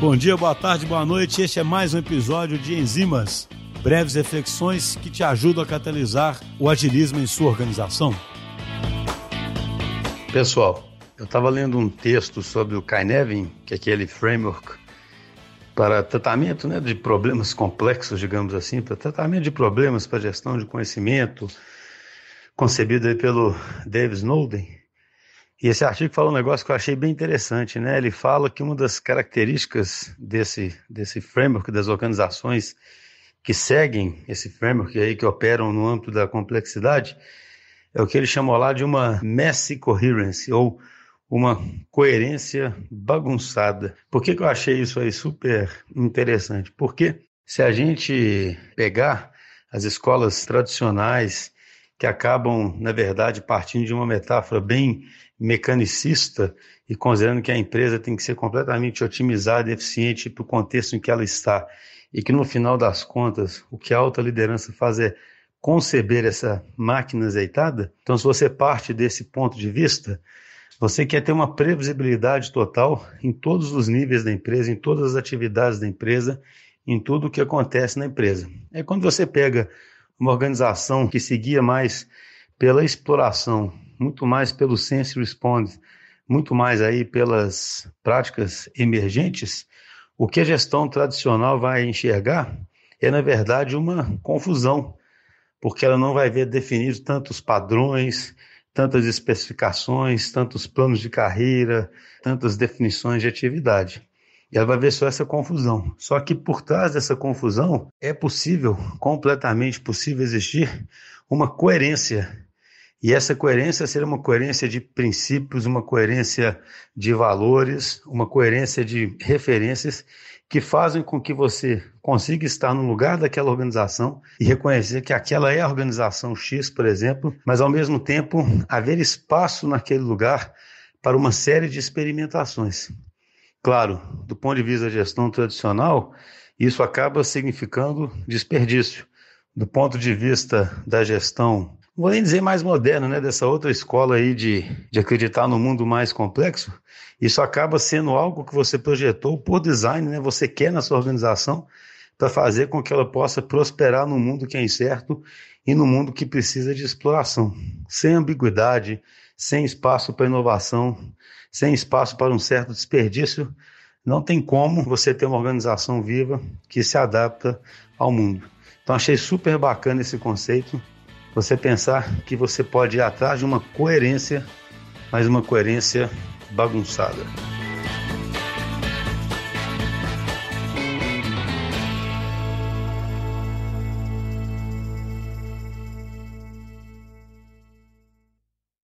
Bom dia, boa tarde, boa noite. Este é mais um episódio de Enzimas, breves reflexões que te ajudam a catalisar o agilismo em sua organização. Pessoal, eu estava lendo um texto sobre o Kainevin, que é aquele framework para tratamento né, de problemas complexos, digamos assim, para tratamento de problemas para gestão de conhecimento, concebido pelo Dave Snowden. E esse artigo fala um negócio que eu achei bem interessante, né? Ele fala que uma das características desse, desse framework das organizações que seguem esse framework aí, que operam no âmbito da complexidade, é o que ele chamou lá de uma messy coherence, ou uma coerência bagunçada. Por que, que eu achei isso aí super interessante? Porque se a gente pegar as escolas tradicionais que acabam, na verdade, partindo de uma metáfora bem mecanicista e considerando que a empresa tem que ser completamente otimizada e eficiente para o contexto em que ela está, e que no final das contas o que a alta liderança faz é conceber essa máquina azeitada. Então, se você parte desse ponto de vista, você quer ter uma previsibilidade total em todos os níveis da empresa, em todas as atividades da empresa, em tudo o que acontece na empresa. É quando você pega uma organização que seguia mais pela exploração, muito mais pelo sense response, muito mais aí pelas práticas emergentes, o que a gestão tradicional vai enxergar é, na verdade, uma confusão, porque ela não vai ver definidos tantos padrões, tantas especificações, tantos planos de carreira, tantas definições de atividade. E ela vai ver só essa confusão. Só que por trás dessa confusão é possível, completamente possível existir uma coerência. E essa coerência será uma coerência de princípios, uma coerência de valores, uma coerência de referências que fazem com que você consiga estar no lugar daquela organização e reconhecer que aquela é a organização X, por exemplo, mas ao mesmo tempo haver espaço naquele lugar para uma série de experimentações. Claro, do ponto de vista da gestão tradicional, isso acaba significando desperdício. Do ponto de vista da gestão, não vou nem dizer mais moderna, né, dessa outra escola aí de, de acreditar no mundo mais complexo, isso acaba sendo algo que você projetou por design, né, você quer na sua organização para fazer com que ela possa prosperar no mundo que é incerto e no mundo que precisa de exploração, sem ambiguidade, sem espaço para inovação, sem espaço para um certo desperdício, não tem como você ter uma organização viva que se adapta ao mundo. Então achei super bacana esse conceito, você pensar que você pode ir atrás de uma coerência, mas uma coerência bagunçada.